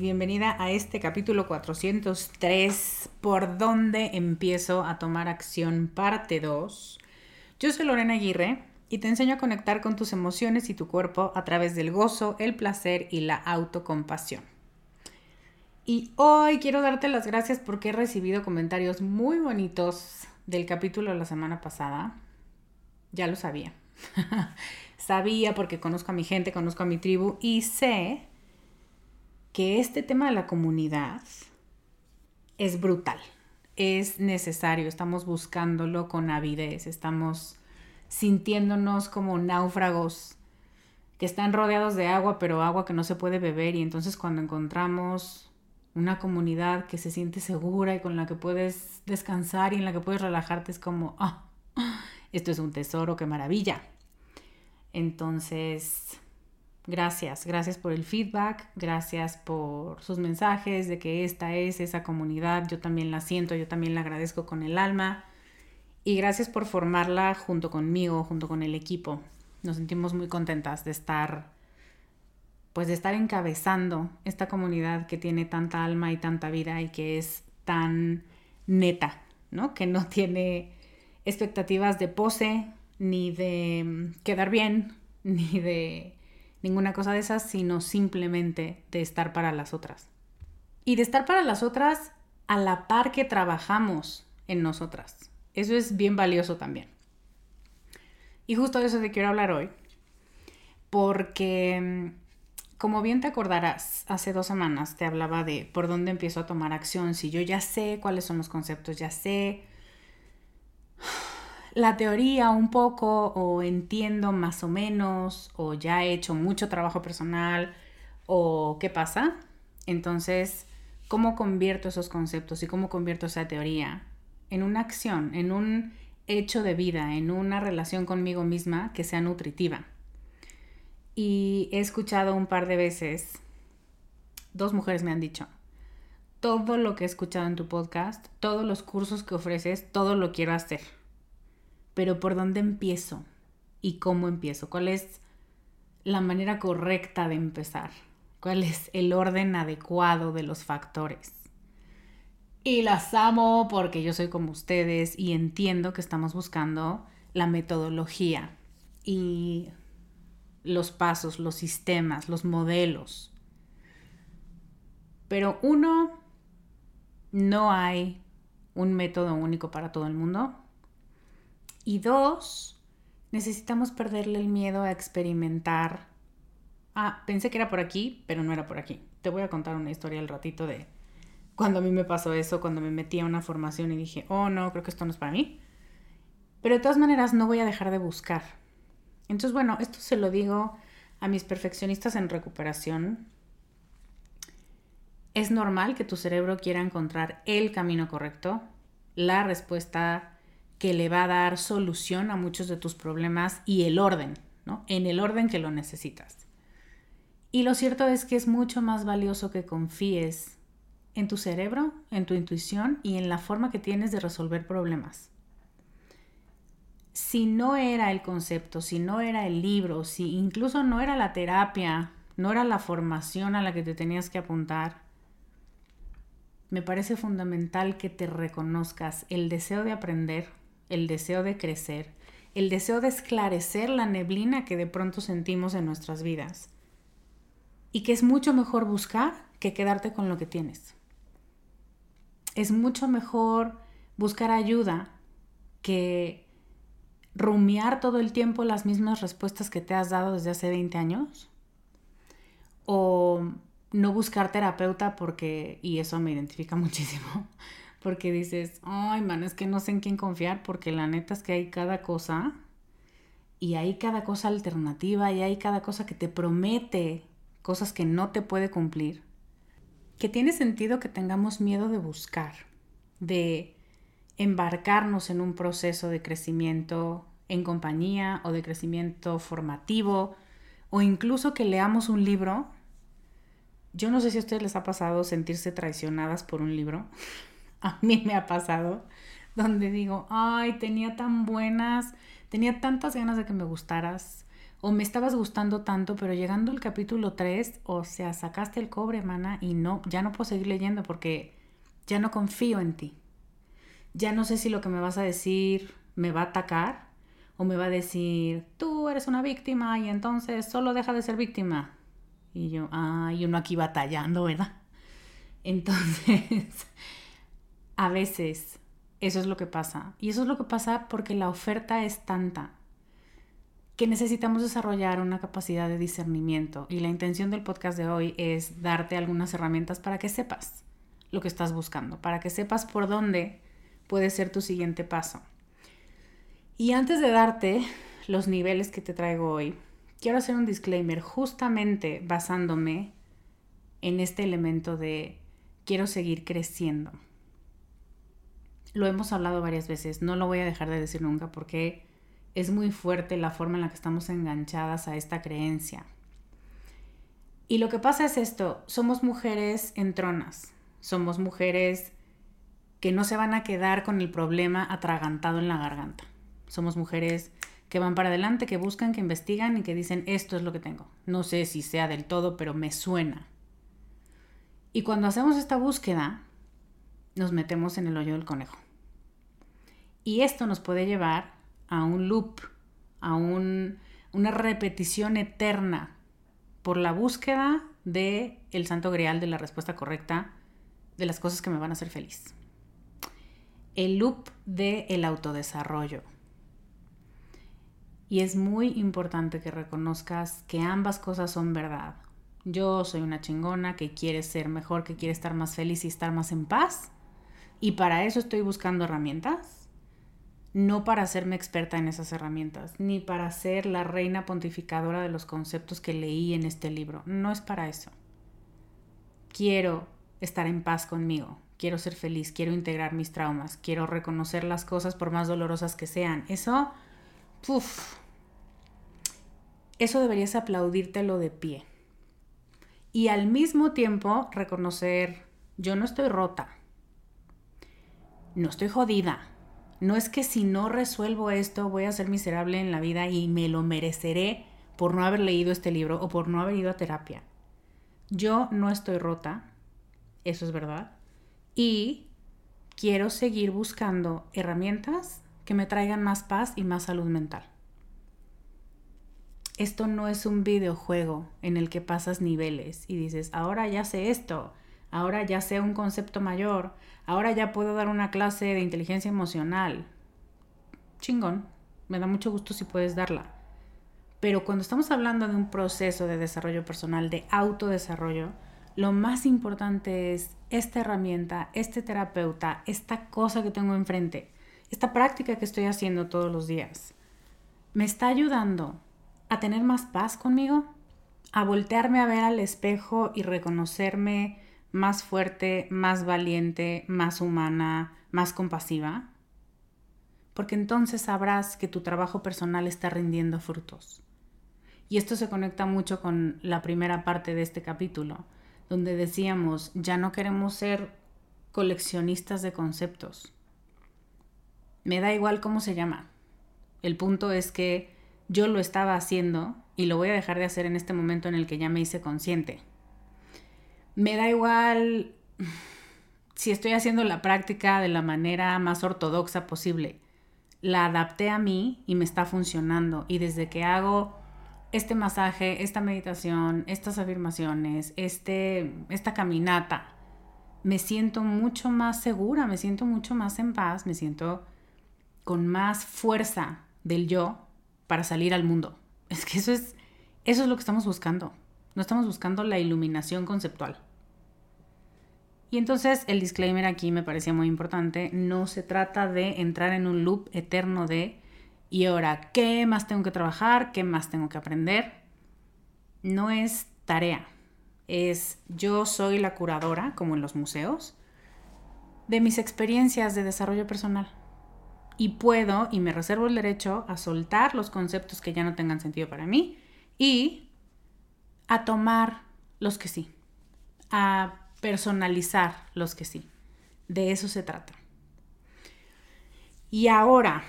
Bienvenida a este capítulo 403, ¿Por dónde empiezo a tomar acción? Parte 2. Yo soy Lorena Aguirre y te enseño a conectar con tus emociones y tu cuerpo a través del gozo, el placer y la autocompasión. Y hoy quiero darte las gracias porque he recibido comentarios muy bonitos del capítulo de la semana pasada. Ya lo sabía. sabía porque conozco a mi gente, conozco a mi tribu y sé que este tema de la comunidad es brutal, es necesario, estamos buscándolo con avidez, estamos sintiéndonos como náufragos que están rodeados de agua, pero agua que no se puede beber y entonces cuando encontramos una comunidad que se siente segura y con la que puedes descansar y en la que puedes relajarte es como, ah, esto es un tesoro, qué maravilla. Entonces, Gracias, gracias por el feedback, gracias por sus mensajes de que esta es esa comunidad, yo también la siento, yo también la agradezco con el alma y gracias por formarla junto conmigo, junto con el equipo. Nos sentimos muy contentas de estar pues de estar encabezando esta comunidad que tiene tanta alma y tanta vida y que es tan neta, ¿no? Que no tiene expectativas de pose, ni de mm, quedar bien, ni de ninguna cosa de esas, sino simplemente de estar para las otras. Y de estar para las otras a la par que trabajamos en nosotras. Eso es bien valioso también. Y justo de eso te quiero hablar hoy, porque mm, como bien te acordarás, hace dos semanas te hablaba de por dónde empiezo a tomar acción, si yo ya sé cuáles son los conceptos, ya sé la teoría un poco o entiendo más o menos o ya he hecho mucho trabajo personal o qué pasa. Entonces, ¿cómo convierto esos conceptos y cómo convierto esa teoría en una acción, en un hecho de vida, en una relación conmigo misma que sea nutritiva? Y he escuchado un par de veces, dos mujeres me han dicho, todo lo que he escuchado en tu podcast, todos los cursos que ofreces, todo lo quiero hacer pero ¿por dónde empiezo? ¿Y cómo empiezo? ¿Cuál es la manera correcta de empezar? ¿Cuál es el orden adecuado de los factores? Y las amo porque yo soy como ustedes y entiendo que estamos buscando la metodología y los pasos, los sistemas, los modelos. Pero uno, no hay un método único para todo el mundo. Y dos, necesitamos perderle el miedo a experimentar. Ah, pensé que era por aquí, pero no era por aquí. Te voy a contar una historia al ratito de cuando a mí me pasó eso, cuando me metí a una formación y dije, oh no, creo que esto no es para mí. Pero de todas maneras no voy a dejar de buscar. Entonces, bueno, esto se lo digo a mis perfeccionistas en recuperación. Es normal que tu cerebro quiera encontrar el camino correcto, la respuesta que le va a dar solución a muchos de tus problemas y el orden, ¿no? En el orden que lo necesitas. Y lo cierto es que es mucho más valioso que confíes en tu cerebro, en tu intuición y en la forma que tienes de resolver problemas. Si no era el concepto, si no era el libro, si incluso no era la terapia, no era la formación a la que te tenías que apuntar, me parece fundamental que te reconozcas el deseo de aprender, el deseo de crecer, el deseo de esclarecer la neblina que de pronto sentimos en nuestras vidas. Y que es mucho mejor buscar que quedarte con lo que tienes es mucho mejor buscar ayuda que rumiar todo el tiempo las mismas respuestas que te has dado desde hace 20 años. O no buscar terapeuta porque, y eso me identifica muchísimo, porque dices, ay, man, es que no sé en quién confiar porque la neta es que hay cada cosa y hay cada cosa alternativa y hay cada cosa que te promete cosas que no te puede cumplir que tiene sentido que tengamos miedo de buscar, de embarcarnos en un proceso de crecimiento en compañía o de crecimiento formativo o incluso que leamos un libro. Yo no sé si a ustedes les ha pasado sentirse traicionadas por un libro. A mí me ha pasado donde digo, ay, tenía tan buenas, tenía tantas ganas de que me gustaras, o me estabas gustando tanto, pero llegando al capítulo 3, o sea, sacaste el cobre, mana, y no, ya no puedo seguir leyendo porque ya no confío en ti. Ya no sé si lo que me vas a decir me va a atacar o me va a decir, tú eres una víctima y entonces solo deja de ser víctima. Y yo, ay, uno aquí batallando, ¿verdad? Entonces, a veces eso es lo que pasa. Y eso es lo que pasa porque la oferta es tanta que necesitamos desarrollar una capacidad de discernimiento y la intención del podcast de hoy es darte algunas herramientas para que sepas lo que estás buscando, para que sepas por dónde puede ser tu siguiente paso. Y antes de darte los niveles que te traigo hoy, quiero hacer un disclaimer justamente basándome en este elemento de quiero seguir creciendo. Lo hemos hablado varias veces, no lo voy a dejar de decir nunca porque es muy fuerte la forma en la que estamos enganchadas a esta creencia. Y lo que pasa es esto, somos mujeres entronas, somos mujeres que no se van a quedar con el problema atragantado en la garganta. Somos mujeres que van para adelante, que buscan, que investigan y que dicen, esto es lo que tengo. No sé si sea del todo, pero me suena. Y cuando hacemos esta búsqueda, nos metemos en el hoyo del conejo. Y esto nos puede llevar a un loop, a una repetición eterna por la búsqueda de el santo grial de la respuesta correcta de las cosas que me van a hacer feliz. El loop de el autodesarrollo. Y es muy importante que reconozcas que ambas cosas son verdad. Yo soy una chingona que quiere ser mejor, que quiere estar más feliz y estar más en paz. Y para eso estoy buscando herramientas no para hacerme experta en esas herramientas, ni para ser la reina pontificadora de los conceptos que leí en este libro. No es para eso. Quiero estar en paz conmigo, quiero ser feliz, quiero integrar mis traumas, quiero reconocer las cosas por más dolorosas que sean. Eso, uff, eso deberías aplaudírtelo de pie. Y al mismo tiempo reconocer, yo no estoy rota, no estoy jodida, no es que si no resuelvo esto voy a ser miserable en la vida y me lo mereceré por no haber leído este libro o por no haber ido a terapia. Yo no estoy rota, eso es verdad, y quiero seguir buscando herramientas que me traigan más paz y más salud mental. Esto no es un videojuego en el que pasas niveles y dices, ahora ya sé esto, ahora ya sé un concepto mayor, ahora ya puedo dar una clase de inteligencia emocional. Chingón, Me da mucho gusto si puedes darla. Pero cuando estamos hablando de un proceso de desarrollo personal, de autodesarrollo, lo más importante es esta herramienta, este terapeuta, esta cosa que tengo enfrente, esta práctica que estoy haciendo todos los días. ¿Me está ayudando a tener más paz conmigo? ¿A voltearme a ver al espejo y reconocerme más fuerte, más valiente, más humana, más compasiva? Porque entonces sabrás que tu trabajo personal está rindiendo frutos. Y esto se conecta mucho con la primera parte de este capítulo, donde decíamos, ya no queremos ser coleccionistas de conceptos. Me da igual cómo se llama. El punto es que yo lo estaba haciendo y lo voy a dejar de hacer en este momento en el que ya me hice consciente. Me da igual si estoy haciendo la práctica de la manera más ortodoxa posible. La adapté a mí y me está funcionando. Y desde que hago este masaje, esta meditación, estas afirmaciones, este, esta caminata, me siento mucho más segura, me siento mucho más en paz, me siento con más fuerza del yo para salir al mundo. Es que eso es, eso es lo que estamos buscando. No estamos buscando la iluminación conceptual. Y entonces el disclaimer aquí me parecía muy importante. No se trata de entrar en un loop eterno de y ahora, ¿qué más tengo que trabajar? ¿Qué más tengo que aprender? No es tarea. Es yo soy la curadora, como en los museos, de mis experiencias de desarrollo personal y puedo y me reservo el derecho a soltar los conceptos que ya no tengan sentido para mí y a tomar los que sí, a personalizar los que sí. De eso se trata. Y ahora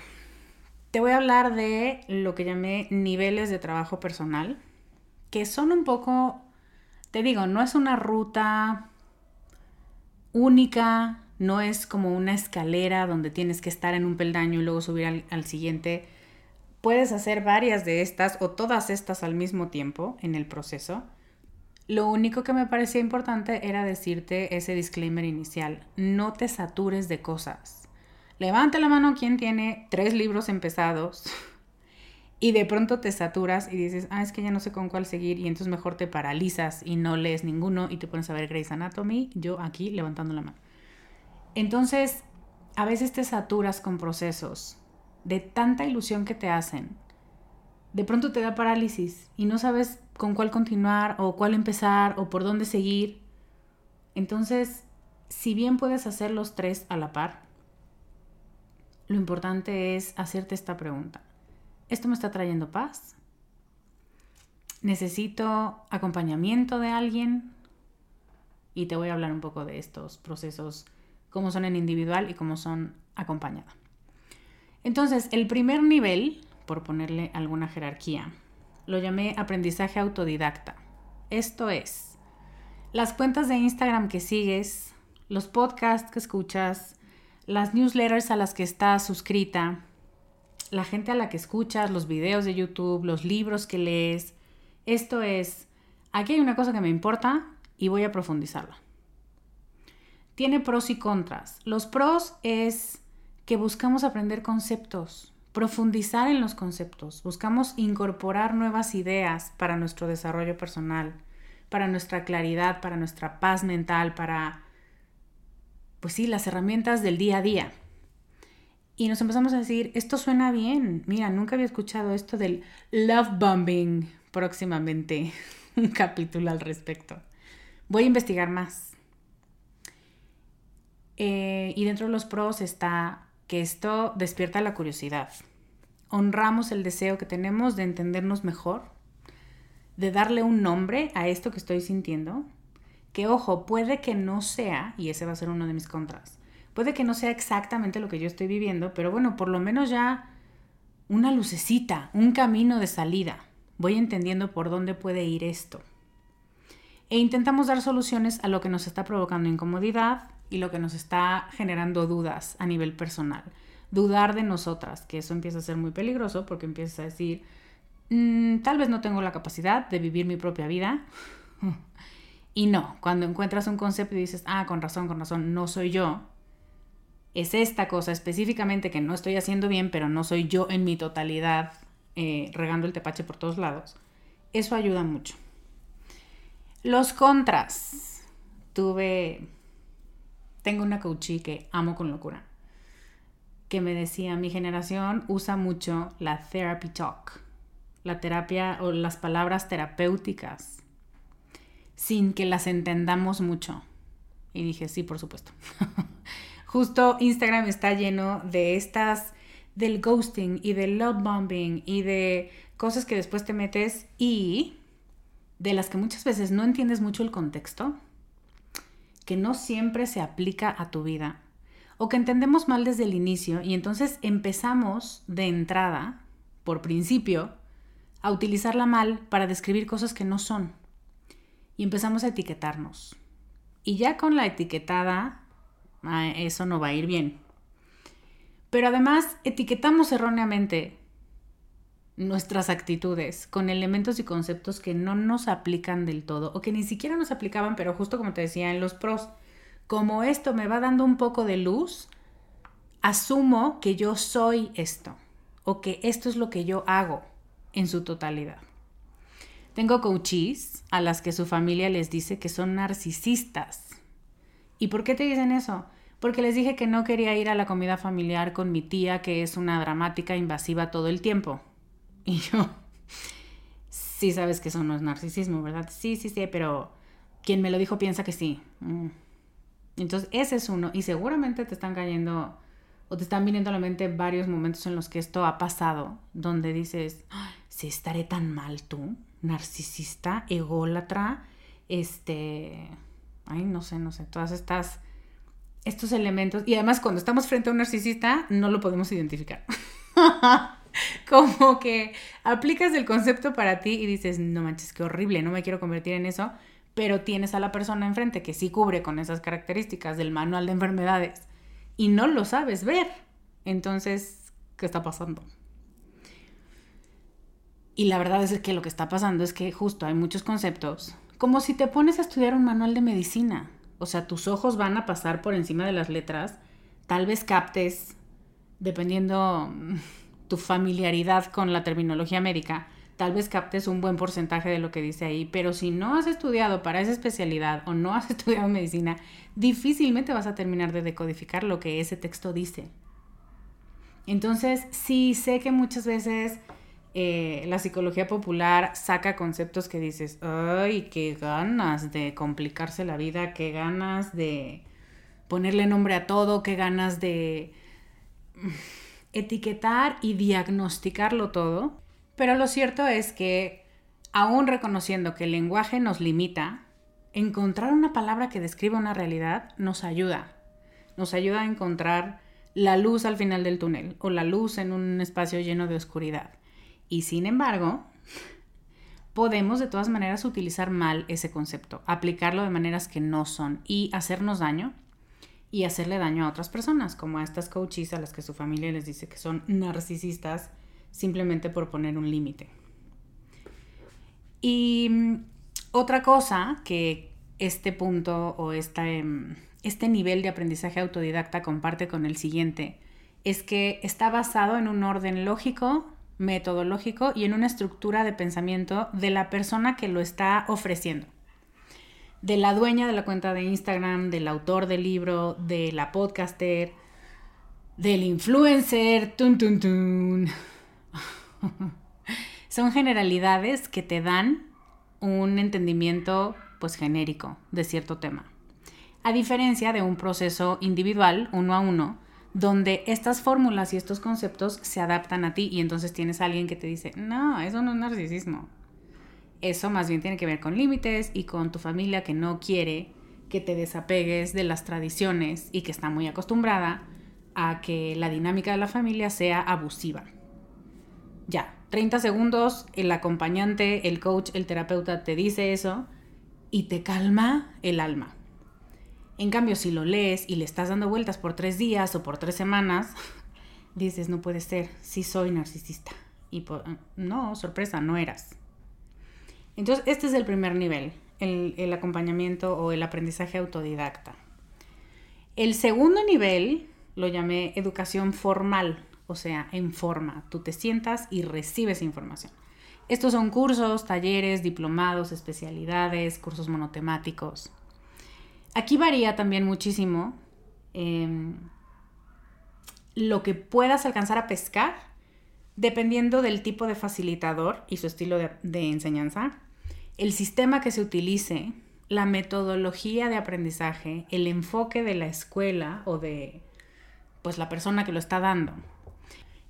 te voy a hablar de lo que llamé niveles de trabajo personal, que son un poco, te digo, no es una ruta única no es como una escalera donde tienes que estar en un peldaño y luego subir al, siguiente. Puedes hacer varias de estas o todas estas al mismo tiempo en el proceso. Lo único que me parecía importante era decirte ese disclaimer inicial. No te satures de cosas. Levante la mano quien tiene tres libros empezados y de pronto te saturas y dices, ah, es que ya no sé con cuál seguir y entonces mejor te paralizas y no lees ninguno y te pones a ver Grey's Anatomy. Yo aquí levantando la mano. Entonces, a veces te saturas con procesos de tanta ilusión que te hacen. De pronto te da parálisis y no sabes con cuál continuar o cuál empezar o por dónde seguir. Entonces, si bien puedes hacer los tres a la par, lo importante es hacerte esta pregunta. ¿Esto me está trayendo paz? ¿Necesito acompañamiento de alguien? Y te voy a hablar un poco de estos procesos cómo son en individual y cómo son acompañada. Entonces, el primer nivel, por ponerle alguna jerarquía, lo llamé aprendizaje autodidacta. Esto es, las cuentas de Instagram que sigues, los podcasts que escuchas, las newsletters a las que estás suscrita, la gente a la que escuchas, los videos de YouTube, los libros que lees. Esto es, aquí hay una cosa que me importa y voy a profundizarla tiene pros y contras. Los pros es que buscamos aprender conceptos, profundizar en los conceptos, buscamos incorporar nuevas ideas para nuestro desarrollo personal, para nuestra claridad, para nuestra paz mental, para, pues sí, las herramientas del día a día. Y nos empezamos a decir, esto suena bien, mira, nunca había escuchado esto del love bombing próximamente, un capítulo al respecto. Voy a investigar más. Eh, y dentro de los pros está que esto despierta la curiosidad. Honramos el deseo que tenemos de entendernos mejor, de darle un nombre a esto que estoy sintiendo, que ojo, puede que no sea, y ese va a ser uno de mis contras, puede que no sea exactamente lo que yo estoy viviendo, pero bueno, por lo menos ya una lucecita, un camino de salida. Voy entendiendo por dónde puede ir esto. E intentamos dar soluciones a lo que nos está provocando incomodidad, y lo que nos está generando dudas a nivel personal. Dudar de nosotras, que eso empieza a ser muy peligroso porque empiezas a decir, mm, tal vez no tengo la capacidad de vivir mi propia vida. y no, cuando encuentras un concepto y dices, ah, con razón, con razón, no soy yo, es esta cosa específicamente que no estoy haciendo bien, pero no soy yo en mi totalidad eh, regando el tepache por todos lados, eso ayuda mucho. Los contras. Tuve, tengo una coachí que amo con locura, que me decía, mi generación usa mucho la therapy talk, la terapia o las palabras terapéuticas, sin que las entendamos mucho. Y dije, sí, por supuesto. Justo Instagram está lleno de estas, del ghosting y del love bombing y de cosas que después te metes y de las que muchas veces no entiendes mucho el contexto, que no siempre se aplica a tu vida, o que entendemos mal desde el inicio y entonces empezamos de entrada, por principio, a utilizarla mal para describir cosas que no son. Y empezamos a etiquetarnos. Y ya con la etiquetada, ah, eso no va a ir bien. Pero además etiquetamos erróneamente nuestras actitudes con elementos y conceptos que no nos aplican del todo o que ni siquiera nos aplicaban, pero justo como te decía en los pros, como esto me va dando un poco de luz, asumo que yo soy esto o que esto es lo que yo hago en su totalidad. Tengo coaches a las que su familia les dice que son narcisistas. ¿Y por qué te dicen eso? Porque les dije que no quería ir a la comida familiar con mi tía, que es una dramática invasiva todo el tiempo. Y yo, sí sabes que eso no es narcisismo, ¿verdad? Sí, sí, sí, pero quien me lo dijo piensa que sí. Mm. Entonces, ese es uno. Y seguramente te están cayendo o te están viniendo a la mente varios momentos en los que esto ha pasado, donde dices, si estaré tan mal tú, narcisista, ególatra, este, ay, no sé, no sé, todas estas, estos elementos. Y además, cuando estamos frente a un narcisista, no lo podemos identificar. como que aplicas el concepto para ti y dices, no manches, qué horrible, no me quiero convertir en eso, pero tienes a la persona enfrente que sí cubre con esas características del manual de enfermedades y no lo sabes ver. Entonces, ¿qué está pasando? Y la verdad es que lo que está pasando es que justo hay muchos conceptos, como si te pones a estudiar un manual de medicina. O sea, tus ojos van a pasar por encima de las letras, tal vez captes, dependiendo tu familiaridad con la terminología médica, tal vez captes un buen porcentaje de lo que dice ahí, pero si no has estudiado para esa especialidad o no has estudiado medicina, difícilmente vas a terminar de decodificar lo que ese texto dice. Entonces, sí sé que muchas veces eh, la psicología popular saca conceptos que dices, ay, qué ganas de complicarse la vida, qué ganas de ponerle nombre a todo, qué ganas de etiquetar y diagnosticarlo todo, pero lo cierto es que, aún reconociendo que el lenguaje nos limita, encontrar una palabra que describa una realidad nos ayuda. Nos ayuda a encontrar la luz al final del túnel o la luz en un espacio lleno de oscuridad. Y sin embargo, podemos de todas maneras utilizar mal ese concepto, aplicarlo de maneras que no son y hacernos daño y hacerle daño a otras personas, como a estas coaches a las que su familia les dice que son narcisistas simplemente por poner un límite. Y mm, otra cosa que este punto o este, este nivel de aprendizaje autodidacta comparte con el siguiente es que está basado en un orden lógico, metodológico y en una estructura de pensamiento de la persona que lo está ofreciendo de la dueña de la cuenta de Instagram, del autor del libro, de la podcaster, del influencer, tun, tun, tun. Son generalidades que te dan un entendimiento pues genérico de cierto tema. A diferencia de un proceso individual, uno a uno, donde estas fórmulas y estos conceptos se adaptan a ti y entonces tienes a alguien que te dice, no, eso no es narcisismo, eso más bien tiene que ver con límites y con tu familia que no quiere que te desapegues de las tradiciones y que está muy acostumbrada a que la dinámica de la familia sea abusiva. Ya, 30 segundos, el acompañante, el coach, el terapeuta te dice eso y te calma el alma. En cambio, si lo lees y le estás dando vueltas por tres días o por tres semanas, dices, no puede ser, sí soy narcisista. Y no, sorpresa, no eras. Entonces, este es el primer nivel, el, acompañamiento o el aprendizaje autodidacta. El segundo nivel lo llamé educación formal, o sea, en forma. Tú te sientas y recibes información. Estos son cursos, talleres, diplomados, especialidades, cursos monotemáticos. Aquí varía también muchísimo em, lo que puedas alcanzar a pescar dependiendo del tipo de facilitador y su estilo de, de enseñanza, el sistema que se utilice, la metodología de aprendizaje, el enfoque de la escuela o de pues la persona que lo está dando.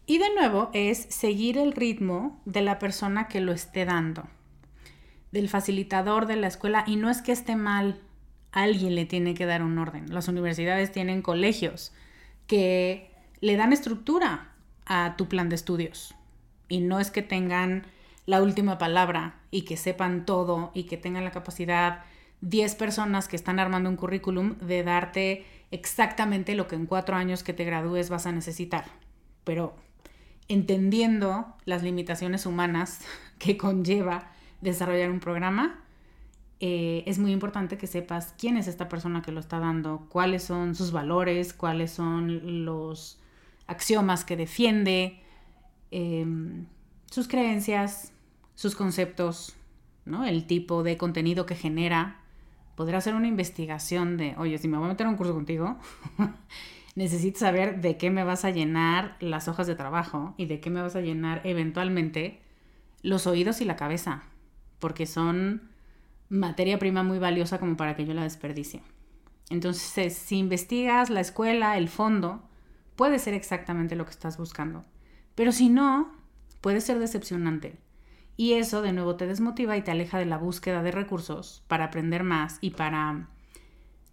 Y de nuevo es seguir el ritmo de la persona que lo esté dando, del facilitador de la escuela. Y no es que esté mal, alguien le tiene que dar un orden. Las universidades tienen colegios que le dan estructura a tu plan de estudios. Y no es que tengan la última palabra y que sepan todo y que tengan la capacidad 10 personas que están armando un currículum de darte exactamente lo que en cuatro años que te gradúes vas a necesitar. Pero entendiendo las limitaciones humanas que conlleva desarrollar un programa, eh, es muy importante que sepas quién es esta persona que lo está dando, cuáles son sus valores, cuáles son los axiomas que defiende, em, sus creencias, sus conceptos, ¿no? el tipo de contenido que genera. Poder hacer una investigación de, oye, si me voy a meter a un curso contigo, necesito saber de qué me vas a llenar las hojas de trabajo y de qué me vas a llenar eventualmente los oídos y la cabeza, porque son materia prima muy valiosa como para que yo la desperdicie. Entonces, si investigas la escuela, el fondo, puede ser exactamente lo que estás buscando. Pero si no, puede ser decepcionante. Y eso de nuevo te desmotiva y te aleja de la búsqueda de recursos para aprender más y para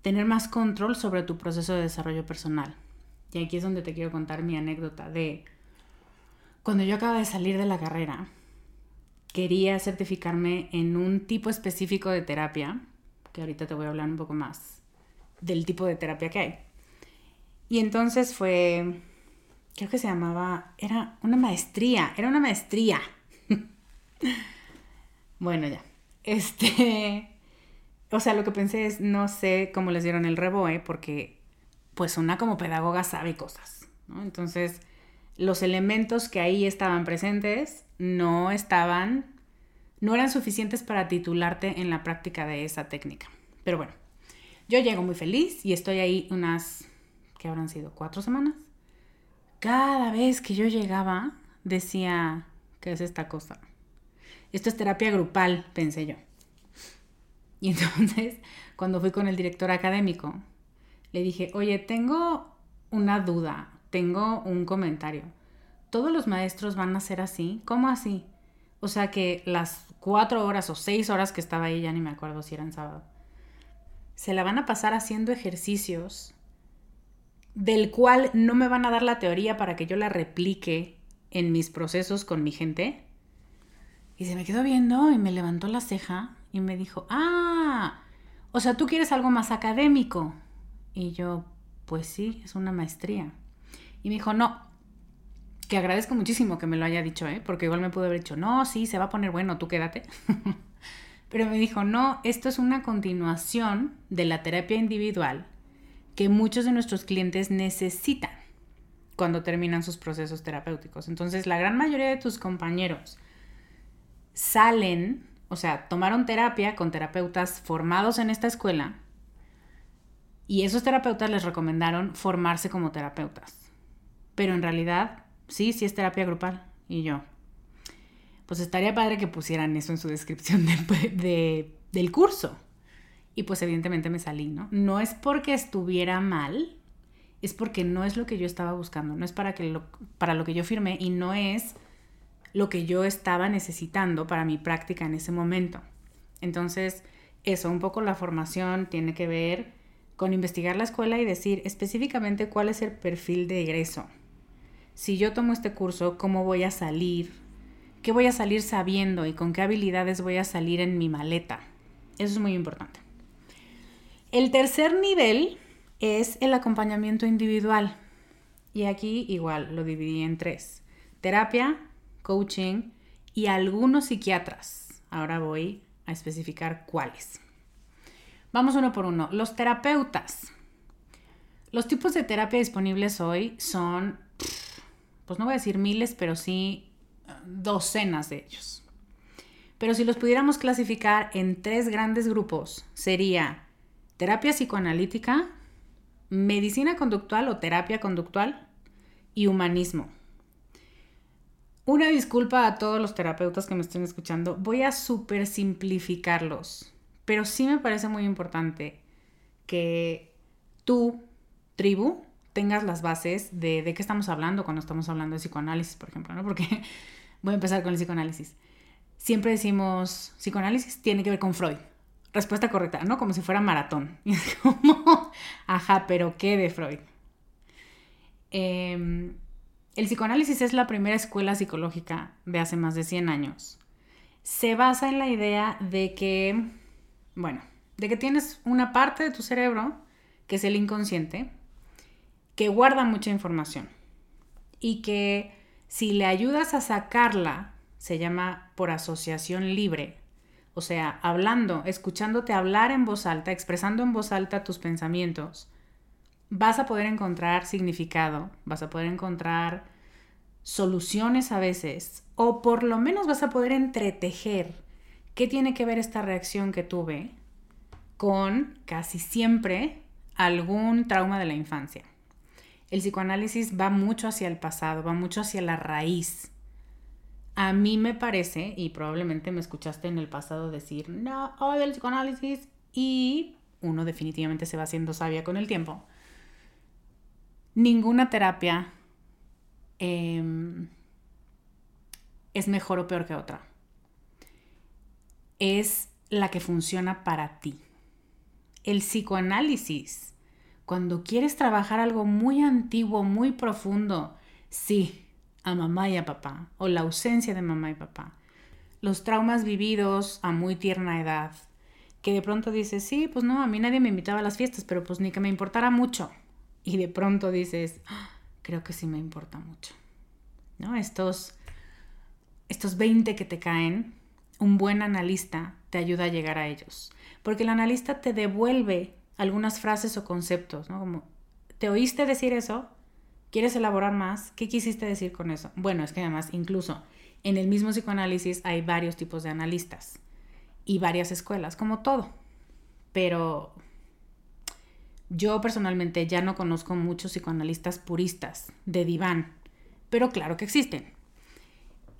tener más control sobre tu proceso de desarrollo personal. Y aquí es donde te quiero contar mi anécdota de cuando yo acaba de salir de la carrera, quería certificarme en un tipo específico de terapia, que ahorita te voy a hablar un poco más del tipo de terapia que hay. Y entonces fue, creo que se llamaba, era una maestría, era una maestría. Bueno, ya. Este, o sea, lo que pensé es, no sé cómo les dieron el reboe, porque pues una como pedagoga sabe cosas, ¿no? Entonces, los elementos que ahí estaban presentes no estaban, no eran suficientes para titularte en la práctica de esa técnica. Pero bueno, yo llego muy feliz y estoy ahí unas, que habrán sido? ¿Cuatro semanas? Cada vez que yo llegaba, decía, ¿qué es esta cosa? Esto es terapia grupal, pensé yo. Y entonces, cuando fui con el director académico, le dije, oye, tengo una duda, tengo un comentario. ¿Todos los maestros van a ser así? ¿Cómo así? O sea que las cuatro horas o seis horas que estaba ahí, ya ni me acuerdo si eran sábado, se la van a pasar haciendo ejercicios del cual no me van a dar la teoría para que yo la replique en mis procesos con mi gente. Y se me quedó viendo y me levantó la ceja y me dijo, ah, o sea, tú quieres algo más académico. Y yo, pues sí, es una maestría. Y me dijo, no, que agradezco muchísimo que me lo haya dicho, ¿eh? porque igual me pudo haber dicho, no, sí, se va a poner bueno, tú quédate. Pero me dijo, no, esto es una continuación de la terapia individual que muchos de nuestros clientes necesitan cuando terminan sus procesos terapéuticos. Entonces, la gran mayoría de tus compañeros salen o sea, tomaron terapia con terapeutas formados en esta escuela y esos terapeutas les recomendaron formarse como terapeutas. Pero en realidad, sí, sí es terapia grupal. Y yo, pues estaría padre que pusieran eso en su descripción del curso. Y pues evidentemente me salí, ¿no? No es porque estuviera mal, es porque no es lo que yo estaba buscando, no es para, que para lo que yo firmé y no es lo que yo estaba necesitando para mi práctica en ese momento. Entonces, eso, un poco la formación tiene que ver con investigar la escuela y decir específicamente cuál es el perfil de egreso. Si yo tomo este curso, ¿cómo voy a salir? ¿Qué voy a salir sabiendo y con qué habilidades voy a salir en mi maleta? Eso es muy importante. El tercer nivel es el acompañamiento individual. Y aquí igual lo dividí en tres. Terapia, coaching y algunos psiquiatras. Ahora voy a especificar cuáles. Vamos uno por uno. Los terapeutas. Los tipos de terapia disponibles hoy son, pues no voy a decir miles, pero sí docenas de ellos. Pero si los pudiéramos clasificar en tres grandes grupos, sería terapia psicoanalítica, medicina conductual o terapia conductual y humanismo. Una disculpa a todos los terapeutas que me estén escuchando. Voy a super simplificarlos, pero sí me parece muy importante que tú, tribu, tengas las bases de, de qué estamos hablando cuando estamos hablando de psicoanálisis, por ejemplo, ¿no? Porque voy a empezar con el psicoanálisis. Siempre decimos, psicoanálisis tiene que ver con Freud. Respuesta correcta, ¿no? Como si fuera maratón. Y es como, ajá, pero ¿qué de Freud? Eh, el psicoanálisis es la primera escuela psicológica de hace más de 100 años. Se basa en la idea de que, bueno, de que tienes una parte de tu cerebro, que es el inconsciente, que guarda mucha información y que si le ayudas a sacarla, se llama por asociación libre, o sea, hablando, escuchándote hablar en voz alta, expresando en voz alta tus pensamientos, vas a poder encontrar significado, vas a poder encontrar soluciones a veces, o por lo menos vas a poder entretejer qué tiene que ver esta reacción que tuve con casi siempre algún trauma de la infancia. El psicoanálisis va mucho hacia el pasado, va mucho hacia la raíz. A mí me parece, y probablemente me escuchaste en el pasado decir, no, odio el psicoanálisis, y uno definitivamente se va haciendo sabia con el tiempo ninguna terapia em, es mejor o peor que otra. Es la que funciona para ti. El psicoanálisis, cuando quieres trabajar algo muy antiguo, muy profundo, sí, a mamá y a papá, o la ausencia de mamá y papá, los traumas vividos a muy tierna edad, que de pronto dices, sí, pues no, a mí nadie me invitaba a las fiestas, pero pues ni que me importara mucho y de pronto dices, ah, creo que sí me importa mucho. ¿No? Estos, estos 20 que te caen, un buen analista te ayuda a llegar a ellos. Porque el analista te devuelve algunas frases o conceptos, ¿no? Como, ¿te oíste decir eso? ¿Quieres elaborar más? ¿Qué quisiste decir con eso? Bueno, es que además incluso en el mismo psicoanálisis hay varios tipos de analistas y varias escuelas, como todo. Pero yo personalmente ya no conozco muchos psicoanalistas puristas de diván, pero claro que existen.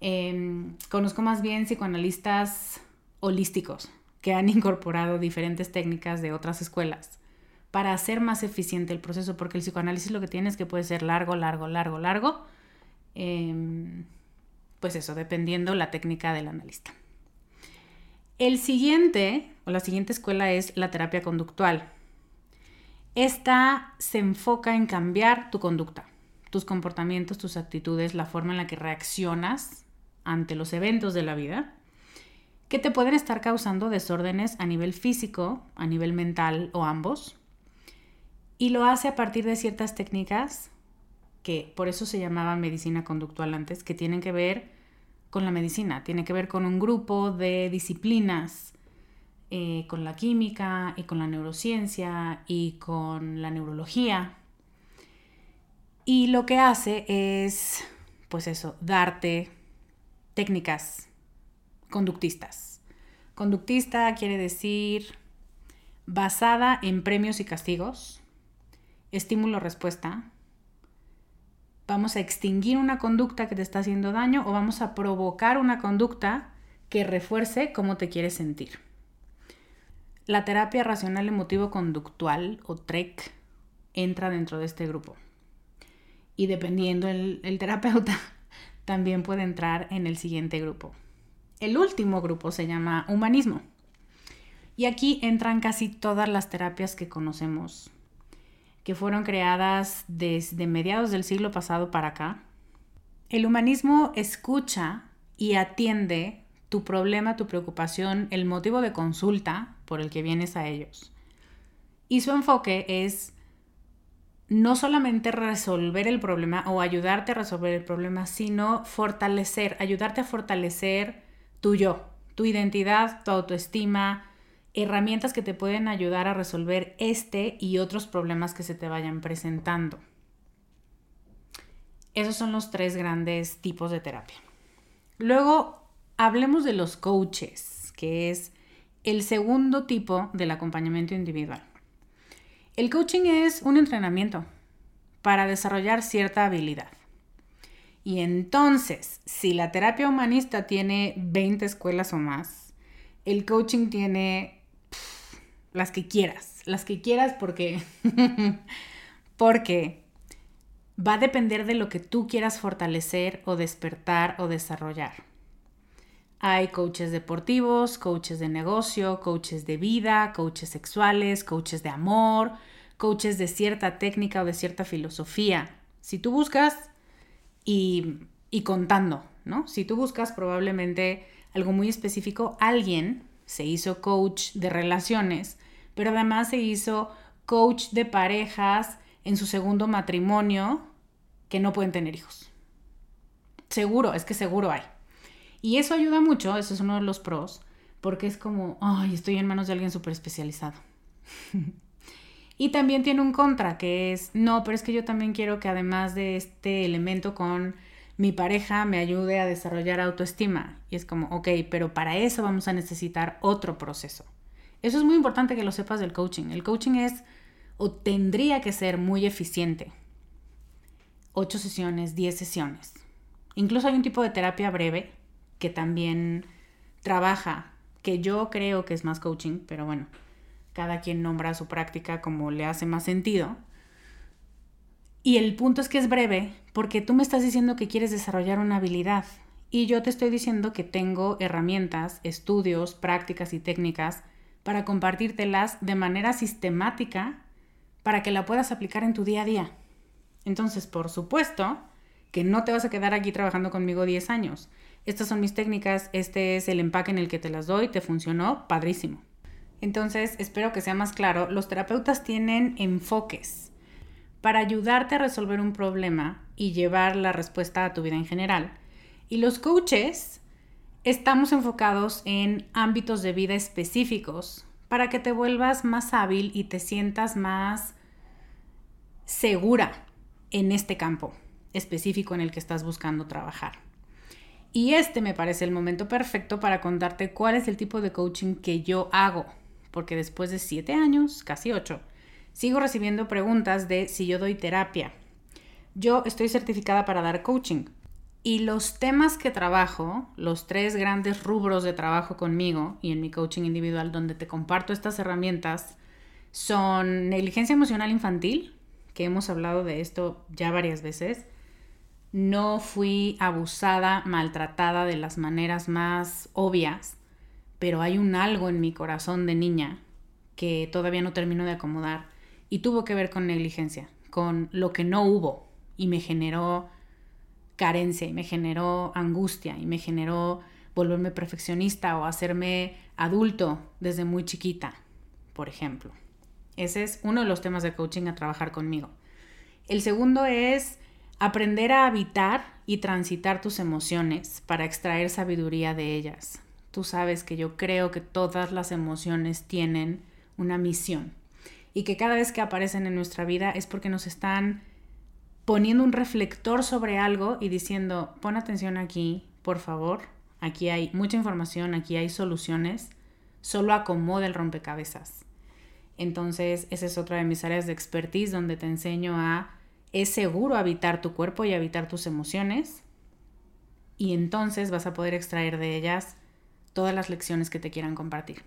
Em, conozco más bien psicoanalistas holísticos que han incorporado diferentes técnicas de otras escuelas para hacer más eficiente el proceso, porque el psicoanálisis lo que tiene es que puede ser largo, largo, largo, largo. Em, pues eso, dependiendo la técnica del analista. El siguiente, o la siguiente escuela es la terapia conductual esta se enfoca en cambiar tu conducta, tus comportamientos, tus actitudes, la forma en la que reaccionas ante los eventos de la vida que te pueden estar causando desórdenes a nivel físico, a nivel mental o ambos. Y lo hace a partir de ciertas técnicas que por eso se llamaba medicina conductual antes, que tienen que ver con la medicina, tiene que ver con un grupo de disciplinas eh, con la química y con la neurociencia y con la neurología. Y lo que hace es, pues eso, darte técnicas conductistas. Conductista quiere decir basada en premios y castigos, estímulo-respuesta. Vamos a extinguir una conducta que te está haciendo daño o vamos a provocar una conducta que refuerce cómo te quieres sentir. La terapia racional emotivo-conductual o TREC entra dentro de este grupo. Y dependiendo el, terapeuta, también puede entrar en el siguiente grupo. El último grupo se llama humanismo. Y aquí entran casi todas las terapias que conocemos, que fueron creadas desde mediados del siglo pasado para acá. El humanismo escucha y atiende tu problema, tu preocupación, el motivo de consulta por el que vienes a ellos. Y su enfoque es no solamente resolver el problema o ayudarte a resolver el problema, sino fortalecer, ayudarte a fortalecer tu yo, tu identidad, tu autoestima herramientas que te pueden ayudar a resolver este y otros problemas que se te vayan presentando. Esos son los tres grandes tipos de terapia. Luego, hablemos de los coaches, que es el segundo tipo del acompañamiento individual. El coaching es un entrenamiento para desarrollar cierta habilidad. Y entonces, si la terapia humanista tiene 20 escuelas o más, el coaching tiene las que quieras, las que quieras porque porque va a depender de lo que tú quieras fortalecer o despertar o desarrollar. Hay coaches deportivos, coaches de negocio, coaches de vida, coaches sexuales, coaches de amor, coaches de cierta técnica o de cierta filosofía. Si tú buscas y, y contando, ¿no? Si tú buscas probablemente algo muy específico, alguien se hizo coach de relaciones, pero además se hizo coach de parejas en su segundo matrimonio que no pueden tener hijos. Seguro, es que seguro hay. Y eso ayuda mucho, eso es uno de los pros, porque es como, ay, estoy en manos de alguien súper especializado. y también tiene un contra, que es, no, pero es que yo también quiero que además de este elemento con mi pareja me ayude a desarrollar autoestima. Y es como, ok, pero para eso vamos a necesitar otro proceso. Eso es muy importante que lo sepas del coaching. El coaching es o tendría que ser muy eficiente. Ocho sesiones, diez sesiones. Incluso hay un tipo de terapia breve que también trabaja, que yo creo que es más coaching, pero bueno, cada quien nombra su práctica como le hace más sentido. Y el punto es que es breve porque tú me estás diciendo que quieres desarrollar una habilidad y yo te estoy diciendo que tengo herramientas, estudios, prácticas y técnicas para compartírtelas de manera sistemática para que la puedas aplicar en tu día a día. Entonces, por supuesto que no te vas a quedar aquí trabajando conmigo 10 años. Estas son mis técnicas, este es el empaque en el que te las doy, te funcionó, padrísimo. Entonces, espero que sea más claro, los terapeutas tienen enfoques para ayudarte a resolver un problema y llevar la respuesta a tu vida en general. Y los coaches estamos enfocados en ámbitos de vida específicos para que te vuelvas más hábil y te sientas más segura en este campo específico en el que estás buscando trabajar. Y este me parece el momento perfecto para contarte cuál es el tipo de coaching que yo hago, porque después de siete años, casi ocho, sigo recibiendo preguntas de si yo doy terapia. Yo estoy certificada para dar coaching y los temas que trabajo, los tres grandes rubros de trabajo conmigo y en mi coaching individual donde te comparto estas herramientas, son negligencia emocional infantil, que hemos hablado de esto ya varias veces. No fui abusada, maltratada de las maneras más obvias, pero hay un algo en mi corazón de niña que todavía no termino de acomodar y tuvo que ver con negligencia, con lo que no hubo y me generó carencia y me generó angustia y me generó volverme perfeccionista o hacerme adulto desde muy chiquita, por ejemplo. Ese es uno de los temas de coaching a trabajar conmigo. El segundo es aprender a habitar y transitar tus emociones para extraer sabiduría de ellas. Tú sabes que yo creo que todas las emociones tienen una misión y que cada vez que aparecen en nuestra vida es porque nos están poniendo un reflector sobre algo y diciendo, pon atención aquí, por favor, aquí hay mucha información, aquí hay soluciones, solo acomoda el rompecabezas. Entonces, esa es otra de mis áreas de expertise donde te enseño a, es seguro habitar tu cuerpo y habitar tus emociones, y entonces vas a poder extraer de ellas todas las lecciones que te quieran compartir.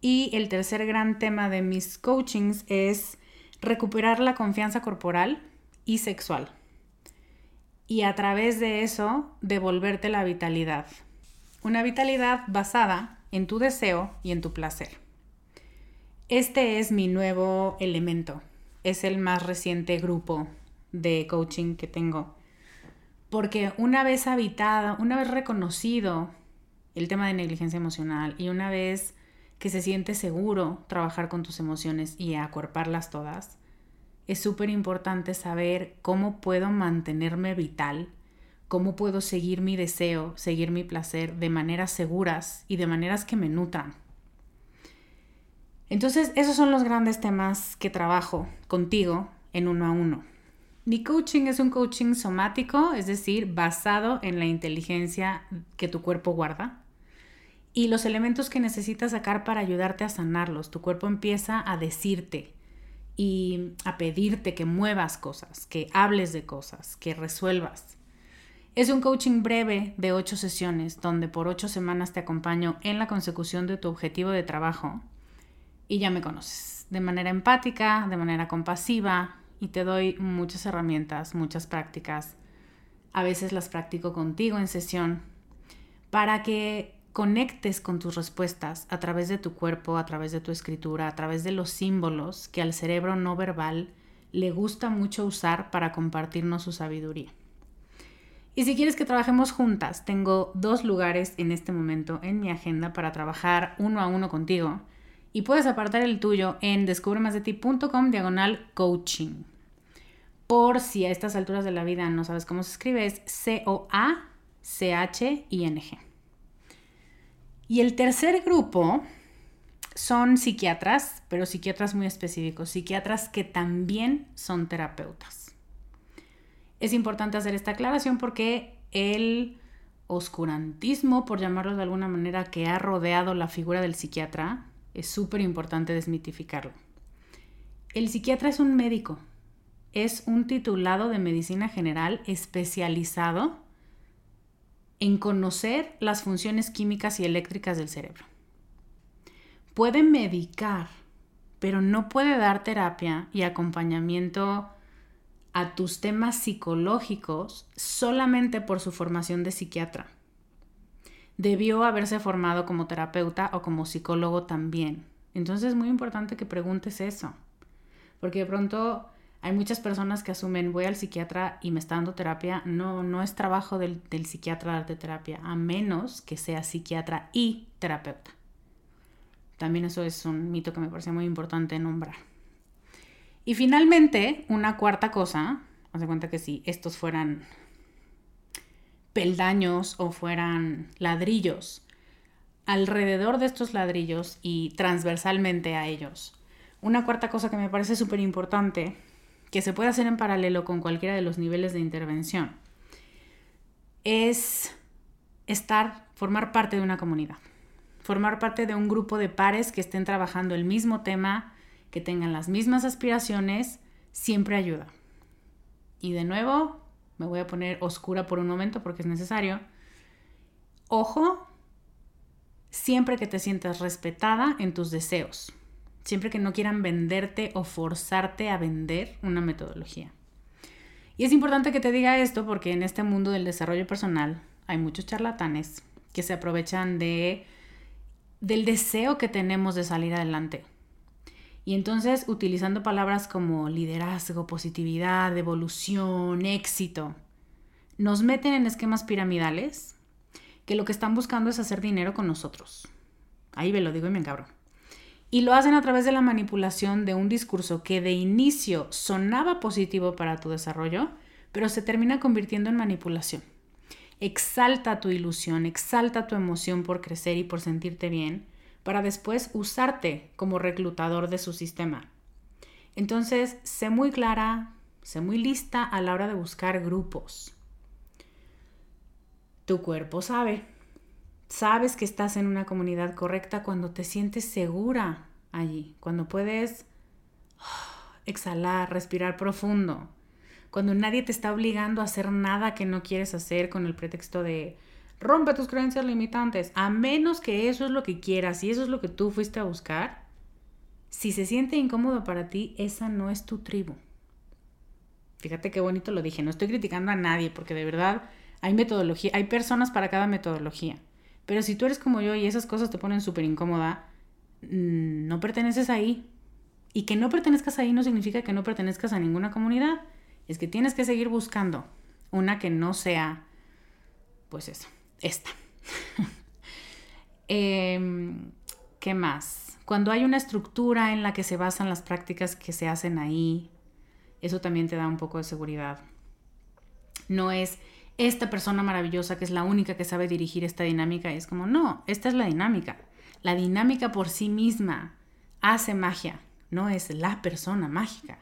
Y el tercer gran tema de mis coachings es recuperar la confianza corporal y sexual. Y a través de eso devolverte la vitalidad. Una vitalidad basada en tu deseo y en tu placer. Este es mi nuevo elemento. Es el más reciente grupo de coaching que tengo. Porque una vez habitado, una vez reconocido el tema de negligencia emocional y una vez que se siente seguro trabajar con tus emociones y acuerparlas todas, es súper importante saber cómo puedo mantenerme vital, cómo puedo seguir mi deseo, seguir mi placer de maneras seguras y de maneras que me nutran. Entonces, esos son los grandes temas que trabajo contigo en uno a uno. Mi coaching es un coaching somático, es decir, basado en la inteligencia que tu cuerpo guarda y los elementos que necesitas sacar para ayudarte a sanarlos. Tu cuerpo empieza a decirte y a pedirte que muevas cosas, que hables de cosas, que resuelvas. Es un coaching breve de ocho sesiones donde por ocho semanas te acompaño en la consecución de tu objetivo de trabajo y ya me conoces, de manera empática, de manera compasiva y te doy muchas herramientas, muchas prácticas. A veces las practico contigo en sesión para que conectes con tus respuestas a través de tu cuerpo, a través de tu escritura, a través de los símbolos que al cerebro no verbal le gusta mucho usar para compartirnos su sabiduría. Y si quieres que trabajemos juntas, tengo dos lugares en este momento en mi agenda para trabajar uno a uno contigo y puedes apartar el tuyo en descubremasdeti.com diagonal coaching. Por si a estas alturas de la vida no sabes cómo se escribe, es C-O-A-C-H-I-N-G. Y el tercer grupo son psiquiatras, pero psiquiatras muy específicos, psiquiatras que también son terapeutas. Es importante hacer esta aclaración porque el oscurantismo, por llamarlo de alguna manera, que ha rodeado la figura del psiquiatra, es súper importante desmitificarlo. El psiquiatra es un médico, es un titulado de medicina general especializado en conocer las funciones químicas y eléctricas del cerebro. Puede medicar, pero no puede dar terapia y acompañamiento a tus temas psicológicos solamente por su formación de psiquiatra debió haberse formado como terapeuta o como psicólogo también. Entonces es muy importante que preguntes eso, porque de pronto hay muchas personas que asumen voy al psiquiatra y me está dando terapia. No, no es trabajo del, psiquiatra darte terapia, a menos que sea psiquiatra y terapeuta. También eso es un mito que me parece muy importante nombrar. Y finalmente, una cuarta cosa, haz de cuenta que si estos fueran peldaños o fueran ladrillos. Alrededor de estos ladrillos y transversalmente a ellos. Una cuarta cosa que me parece súper importante, que se puede hacer en paralelo con cualquiera de los niveles de intervención, es estar, formar parte de una comunidad. Formar parte de un grupo de pares que estén trabajando el mismo tema, que tengan las mismas aspiraciones, siempre ayuda. Y de nuevo, me voy a poner oscura por un momento porque es necesario. Ojo, siempre que te sientas respetada en tus deseos, siempre que no quieran venderte o forzarte a vender una metodología. Y es importante que te diga esto porque en este mundo del desarrollo personal hay muchos charlatanes que se aprovechan de del deseo que tenemos de salir adelante y entonces, utilizando palabras como liderazgo, positividad, evolución, éxito, nos meten en esquemas piramidales que lo que están buscando es hacer dinero con nosotros. Ahí me lo digo y me encabro. Y lo hacen a través de la manipulación de un discurso que de inicio sonaba positivo para tu desarrollo, pero se termina convirtiendo en manipulación. Exalta tu ilusión, exalta tu emoción por crecer y por sentirte bien, para después usarte como reclutador de su sistema. Entonces, sé muy clara, sé muy lista a la hora de buscar grupos. Tu cuerpo sabe. Sabes que estás en una comunidad correcta cuando te sientes segura allí, cuando puedes exhalar, respirar profundo, cuando nadie te está obligando a hacer nada que no quieres hacer con el pretexto de Rompe tus creencias limitantes, a menos que eso es lo que quieras y eso es lo que tú fuiste a buscar. Si se siente incómodo para ti, esa no es tu tribu. Fíjate qué bonito lo dije, no estoy criticando a nadie porque de verdad hay metodología, hay personas para cada metodología. Pero si tú eres como yo y esas cosas te ponen súper incómoda, mm, no perteneces ahí. Y que no pertenezcas ahí no significa que no pertenezcas a ninguna comunidad. Es que tienes que seguir buscando una que no sea, pues eso, esta. Em, ¿Qué más? Cuando hay una estructura en la que se basan las prácticas que se hacen ahí, eso también te da un poco de seguridad. No es esta persona maravillosa que es la única que sabe dirigir esta dinámica. Es como, no, esta es la dinámica. La dinámica por sí misma hace magia, no es la persona mágica.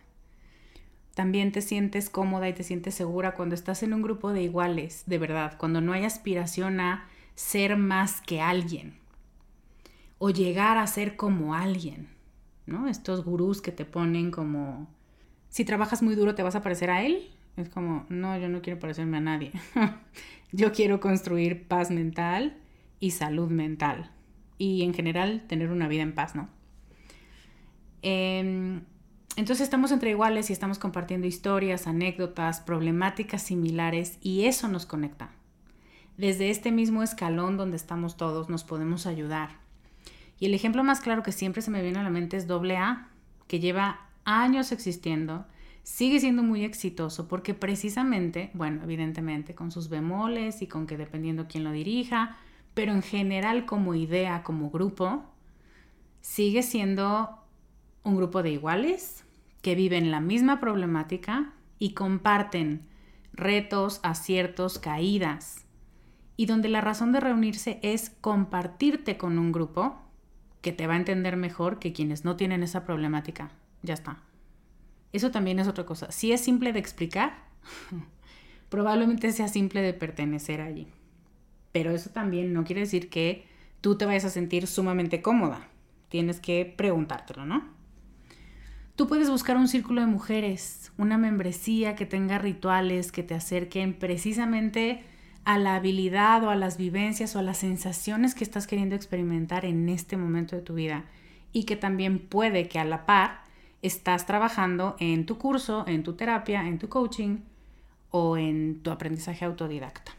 También te sientes cómoda y te sientes segura cuando estás en un grupo de iguales, de verdad, cuando no hay aspiración a ser más que alguien o llegar a ser como alguien, ¿no? Estos gurús que te ponen como, si trabajas muy duro te vas a parecer a él. Es como, no, yo no quiero parecerme a nadie. yo quiero construir paz mental y salud mental. Y en general tener una vida en paz, ¿no? Em, entonces estamos entre iguales y estamos compartiendo historias, anécdotas, problemáticas similares y eso nos conecta. Desde este mismo escalón donde estamos todos nos podemos ayudar. Y el ejemplo más claro que siempre se me viene a la mente es AA, que lleva años existiendo, sigue siendo muy exitoso porque precisamente, bueno, evidentemente con sus bemoles y con que dependiendo quién lo dirija, pero en general como idea, como grupo, sigue siendo un grupo de iguales que viven la misma problemática y comparten retos, aciertos, caídas, y donde la razón de reunirse es compartirte con un grupo que te va a entender mejor que quienes no tienen esa problemática. Ya está. Eso también es otra cosa. Si es simple de explicar, probablemente sea simple de pertenecer allí. Pero eso también no quiere decir que tú te vayas a sentir sumamente cómoda. Tienes que preguntártelo, ¿no? Tú puedes buscar un círculo de mujeres, una membresía que tenga rituales que te acerquen precisamente a la habilidad o a las vivencias o a las sensaciones que estás queriendo experimentar en este momento de tu vida y que también puede que a la par estás trabajando en tu curso, en tu terapia, en tu coaching o en tu aprendizaje autodidacta.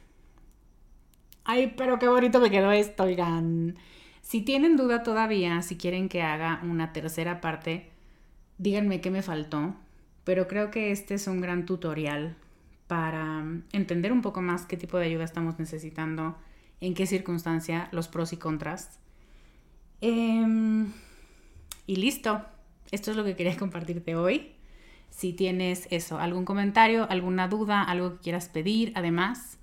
Ay, pero qué bonito me quedó esto, oigan. Si tienen duda todavía, si quieren que haga una tercera parte, díganme qué me faltó, pero creo que este es un gran tutorial para entender un poco más qué tipo de ayuda estamos necesitando, en qué circunstancia, los pros y contras. Em, y listo, esto es lo que quería compartirte hoy. Si tienes eso, algún comentario, alguna duda, algo que quieras pedir, además,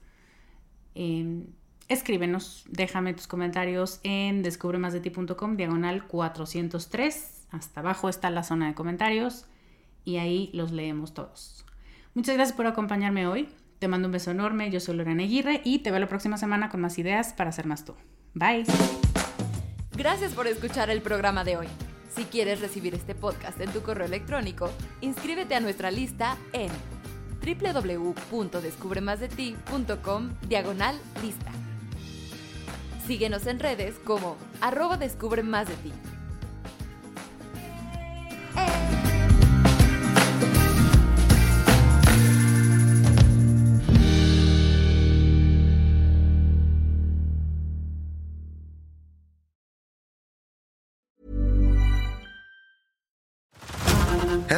em, escríbenos, déjame tus comentarios en descubremasdeti.com, diagonal 403. Hasta abajo está la zona de comentarios y ahí los leemos todos. Muchas gracias por acompañarme hoy. Te mando un beso enorme. Yo soy Lorena Aguirre y te veo la próxima semana con más ideas para ser más tú. Bye. Gracias por escuchar el programa de hoy. Si quieres recibir este podcast en tu correo electrónico, inscríbete a nuestra lista en www.descubremasdeti.com diagonal lista. Síguenos en redes como arroba descubre más de ti.